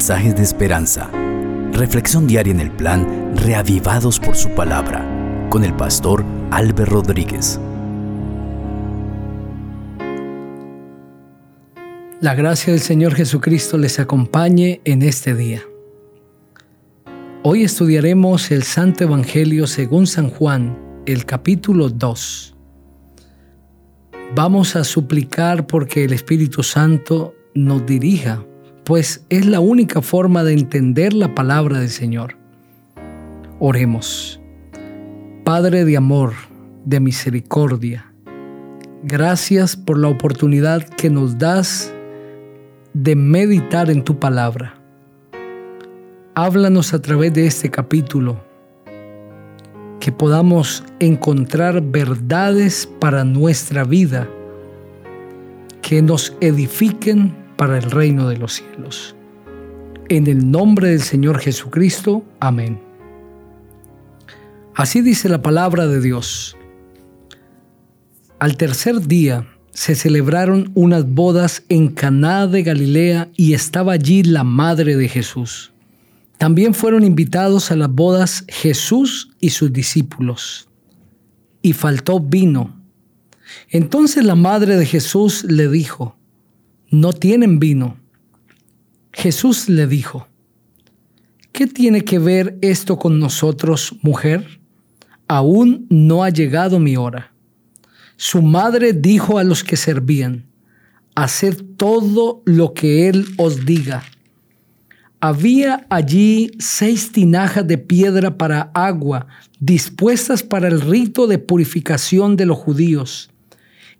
mensajes de esperanza. Reflexión diaria en el plan Reavivados por su palabra con el pastor Álvaro Rodríguez. La gracia del Señor Jesucristo les acompañe en este día. Hoy estudiaremos el Santo Evangelio según San Juan, el capítulo 2. Vamos a suplicar porque el Espíritu Santo nos dirija, pues es la única forma de entender la palabra del Señor. Oremos. Padre de amor, de misericordia, gracias por la oportunidad que nos das de meditar en tu palabra háblanos a través de este capítulo, que podamos encontrar verdades para nuestra vida, que nos edifiquen para el reino de los cielos. En el nombre del Señor Jesucristo, amén. Así dice la palabra de Dios. Al tercer día se celebraron unas bodas en Caná de Galilea y estaba allí la madre de Jesús. También fueron invitados a las bodas Jesús y sus discípulos. Y faltó vino. Entonces la madre de Jesús le dijo, no tienen vino. Jesús le dijo, ¿qué tiene que ver esto con nosotros, mujer? Aún no ha llegado mi hora. Su madre dijo a los que servían, haced todo lo que él os diga. Había allí seis tinajas de piedra para agua, dispuestas para el rito de purificación de los judíos.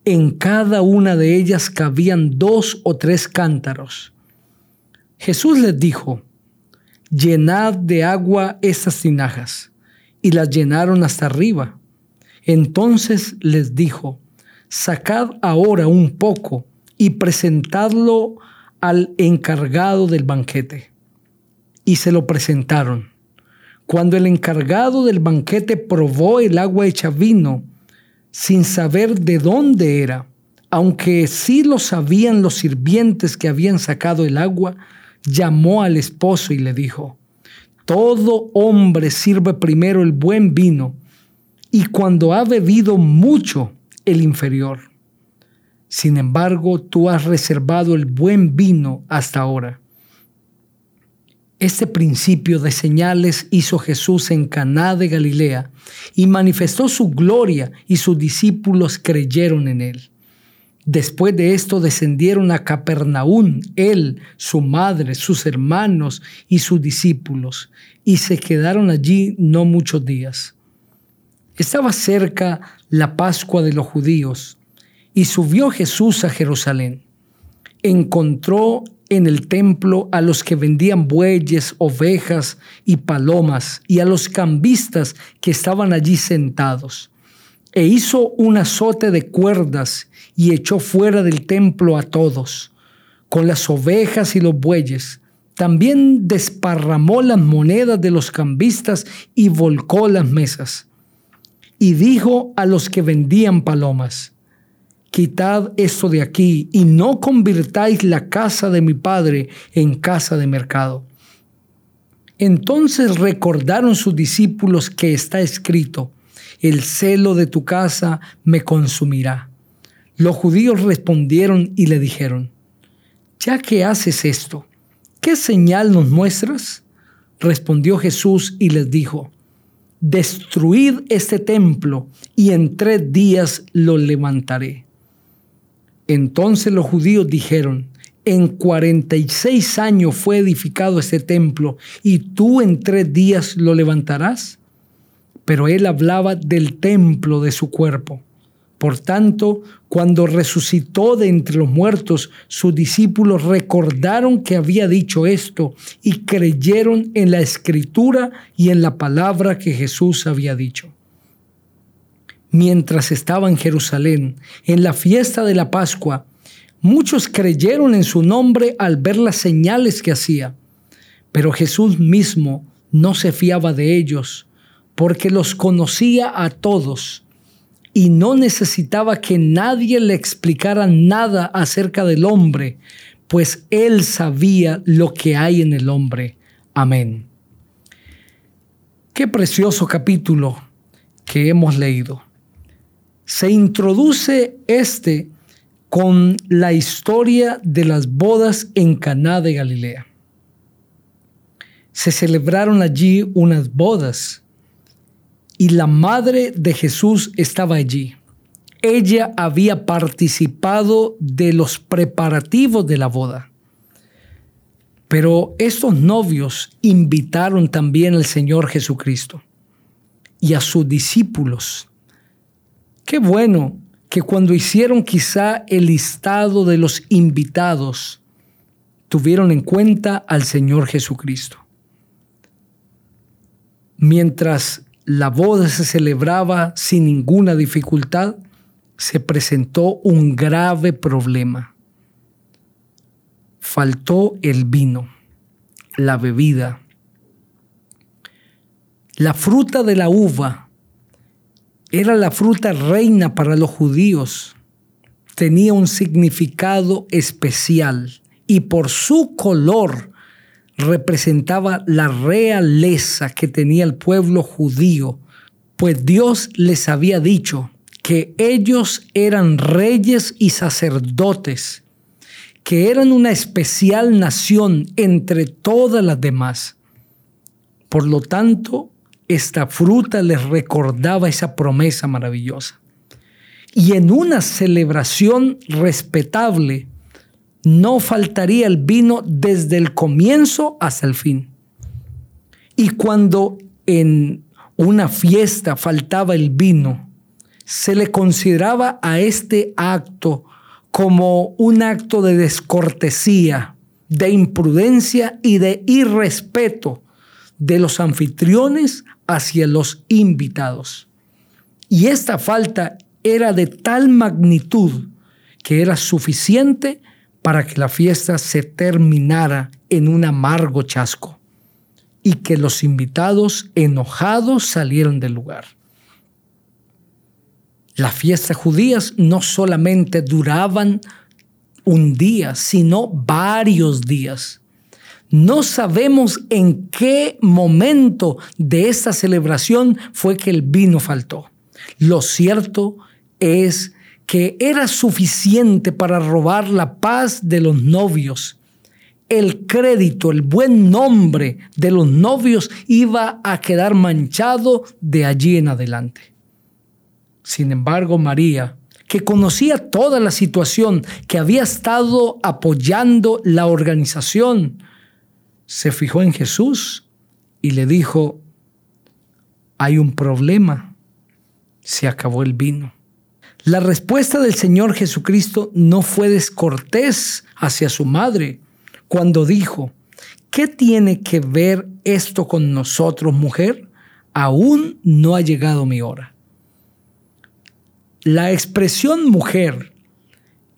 En cada una de ellas cabían dos o tres cántaros. Jesús les dijo, llenad de agua estas tinajas, y las llenaron hasta arriba. Entonces les dijo, sacad ahora un poco y presentadlo al encargado del banquete y se lo presentaron. Cuando el encargado del banquete probó el agua hecha vino, sin saber de dónde era, aunque sí lo sabían los sirvientes que habían sacado el agua, llamó al esposo y le dijo, todo hombre sirve primero el buen vino y cuando ha bebido mucho el inferior. Sin embargo, tú has reservado el buen vino hasta ahora. Este principio de señales hizo Jesús en Caná de Galilea y manifestó su gloria y sus discípulos creyeron en él. Después de esto descendieron a Capernaum, él, su madre, sus hermanos y sus discípulos, y se quedaron allí no muchos días. Estaba cerca la Pascua de los judíos, y subió Jesús a Jerusalén. Encontró en el templo a los que vendían bueyes, ovejas y palomas, y a los cambistas que estaban allí sentados. E hizo un azote de cuerdas y echó fuera del templo a todos, con las ovejas y los bueyes. También desparramó las monedas de los cambistas y volcó las mesas. Y dijo a los que vendían palomas, quitad esto de aquí y no convirtáis la casa de mi padre en casa de mercado. Entonces recordaron sus discípulos que está escrito, el celo de tu casa me consumirá. Los judíos respondieron y le dijeron, ya que haces esto, ¿qué señal nos muestras? Respondió Jesús y les dijo, destruid este templo y en tres días lo levantaré. Entonces los judíos dijeron, en 46 años fue edificado este templo y tú en tres días lo levantarás. Pero él hablaba del templo de su cuerpo. Por tanto, cuando resucitó de entre los muertos, sus discípulos recordaron que había dicho esto y creyeron en la escritura y en la palabra que Jesús había dicho mientras estaba en Jerusalén, en la fiesta de la Pascua, muchos creyeron en su nombre al ver las señales que hacía. Pero Jesús mismo no se fiaba de ellos, porque los conocía a todos y no necesitaba que nadie le explicara nada acerca del hombre, pues Él sabía lo que hay en el hombre. Amén. Qué precioso capítulo que hemos leído. Se introduce este con la historia de las bodas en Caná de Galilea. Se celebraron allí unas bodas y la madre de Jesús estaba allí. Ella había participado de los preparativos de la boda. Pero estos novios invitaron también al Señor Jesucristo y a sus discípulos. Qué bueno que cuando hicieron quizá el listado de los invitados, tuvieron en cuenta al Señor Jesucristo. Mientras la boda se celebraba sin ninguna dificultad, se presentó un grave problema. Faltó el vino, la bebida. La fruta de la uva era la fruta reina para los judíos. Tenía un significado especial y por su color representaba la realeza que tenía el pueblo judío, pues Dios les había dicho que ellos eran reyes y sacerdotes, que eran una especial nación entre todas las demás. Por lo tanto, esta fruta les recordaba esa promesa maravillosa. Y en una celebración respetable, no faltaría el vino desde el comienzo hasta el fin. Y cuando en una fiesta faltaba el vino, se le consideraba a este acto como un acto de descortesía, de imprudencia y de irrespeto de los anfitriones hacia los invitados. Y esta falta era de tal magnitud que era suficiente para que la fiesta se terminara en un amargo chasco y que los invitados enojados salieron del lugar. Las fiestas judías no solamente duraban un día, sino varios días. No sabemos en qué momento de esta celebración fue que el vino faltó. Lo cierto es que era suficiente para robar la paz de los novios. El crédito, el buen nombre de los novios iba a quedar manchado de allí en adelante. Sin embargo, María, que conocía toda la situación, que había estado apoyando la organización, se fijó en Jesús y le dijo, hay un problema, se acabó el vino. La respuesta del Señor Jesucristo no fue descortés hacia su madre cuando dijo, ¿qué tiene que ver esto con nosotros, mujer? Aún no ha llegado mi hora. La expresión mujer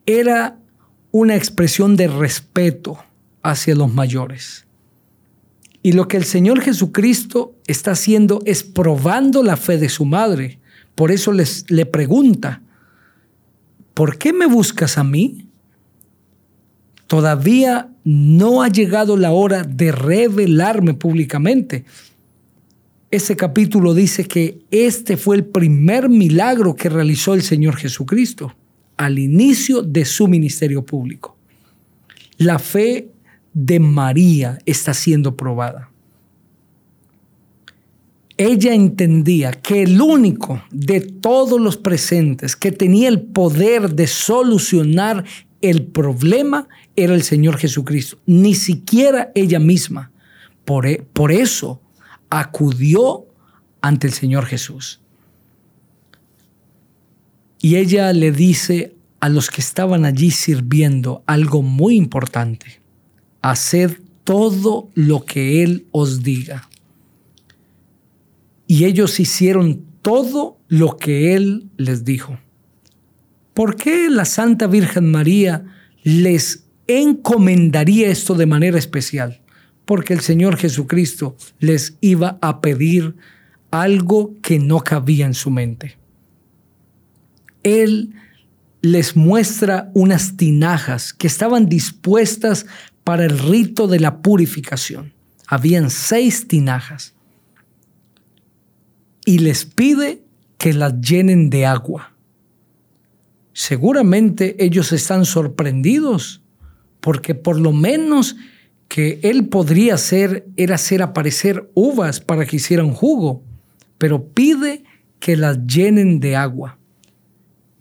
era una expresión de respeto hacia los mayores. Y lo que el Señor Jesucristo está haciendo es probando la fe de su madre. Por eso les, le pregunta, ¿por qué me buscas a mí? Todavía no ha llegado la hora de revelarme públicamente. Ese capítulo dice que este fue el primer milagro que realizó el Señor Jesucristo al inicio de su ministerio público. La fe de María está siendo probada. Ella entendía que el único de todos los presentes que tenía el poder de solucionar el problema era el Señor Jesucristo, ni siquiera ella misma. Por, e, por eso acudió ante el Señor Jesús. Y ella le dice a los que estaban allí sirviendo algo muy importante haced todo lo que Él os diga. Y ellos hicieron todo lo que Él les dijo. ¿Por qué la Santa Virgen María les encomendaría esto de manera especial? Porque el Señor Jesucristo les iba a pedir algo que no cabía en su mente. Él les muestra unas tinajas que estaban dispuestas para el rito de la purificación. Habían seis tinajas. Y les pide que las llenen de agua. Seguramente ellos están sorprendidos porque por lo menos que él podría hacer era hacer aparecer uvas para que hicieran jugo, pero pide que las llenen de agua.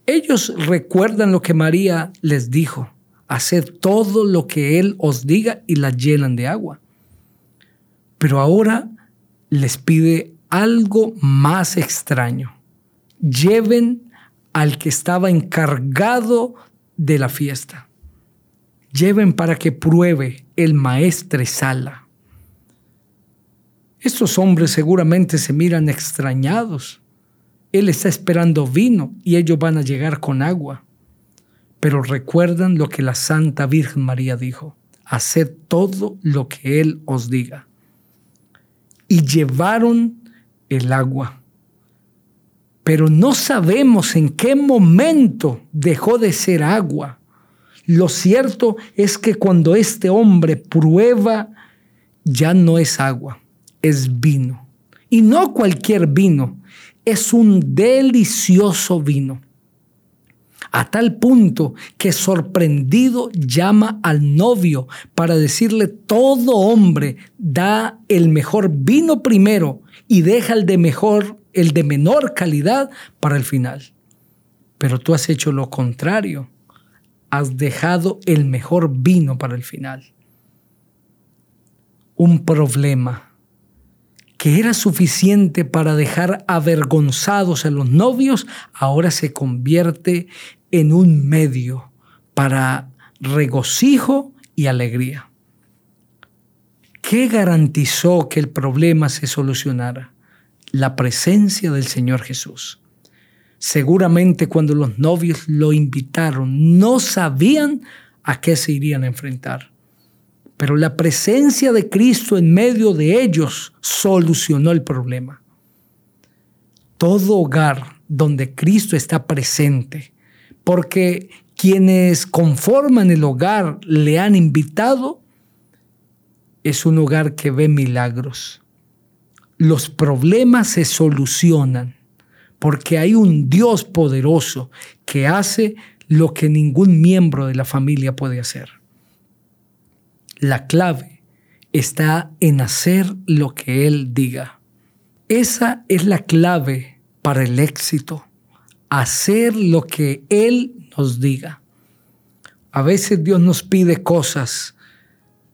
Ellos recuerdan lo que María les dijo, haced todo lo que Él os diga y las llenan de agua. Pero ahora les pide algo más extraño. Lleven al que estaba encargado de la fiesta. Lleven para que pruebe el maestre Sala. Estos hombres seguramente se miran extrañados él está esperando vino y ellos van a llegar con agua. Pero recuerdan lo que la Santa Virgen María dijo, haced todo lo que Él os diga. Y llevaron el agua. Pero no sabemos en qué momento dejó de ser agua. Lo cierto es que cuando este hombre prueba, ya no es agua, es vino. Y no cualquier vino, es un delicioso vino. A tal punto que sorprendido llama al novio para decirle, todo hombre da el mejor vino primero y deja el de mejor, el de menor calidad para el final. Pero tú has hecho lo contrario. Has dejado el mejor vino para el final. Un problema que era suficiente para dejar avergonzados a los novios, ahora se convierte en un medio para regocijo y alegría. ¿Qué garantizó que el problema se solucionara? La presencia del Señor Jesús. Seguramente cuando los novios lo invitaron, no sabían a qué se irían a enfrentar. Pero la presencia de Cristo en medio de ellos solucionó el problema. Todo hogar donde Cristo está presente, porque quienes conforman el hogar le han invitado, es un hogar que ve milagros. Los problemas se solucionan porque hay un Dios poderoso que hace lo que ningún miembro de la familia puede hacer. La clave está en hacer lo que Él diga. Esa es la clave para el éxito. Hacer lo que Él nos diga. A veces Dios nos pide cosas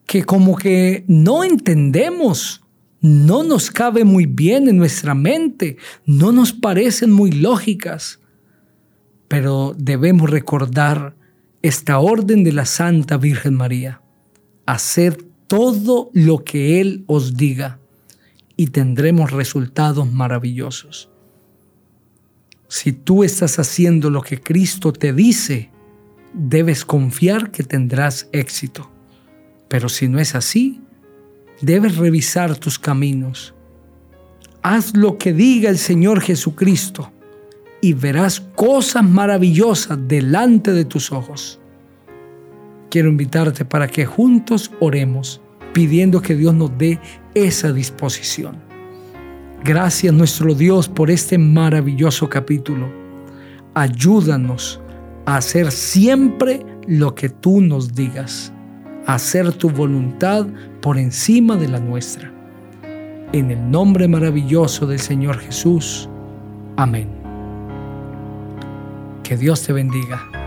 que como que no entendemos, no nos cabe muy bien en nuestra mente, no nos parecen muy lógicas. Pero debemos recordar esta orden de la Santa Virgen María hacer todo lo que Él os diga y tendremos resultados maravillosos. Si tú estás haciendo lo que Cristo te dice, debes confiar que tendrás éxito. Pero si no es así, debes revisar tus caminos. Haz lo que diga el Señor Jesucristo y verás cosas maravillosas delante de tus ojos quiero invitarte para que juntos oremos pidiendo que Dios nos dé esa disposición. Gracias nuestro Dios por este maravilloso capítulo. Ayúdanos a hacer siempre lo que tú nos digas, a hacer tu voluntad por encima de la nuestra. En el nombre maravilloso del Señor Jesús. Amén. Que Dios te bendiga.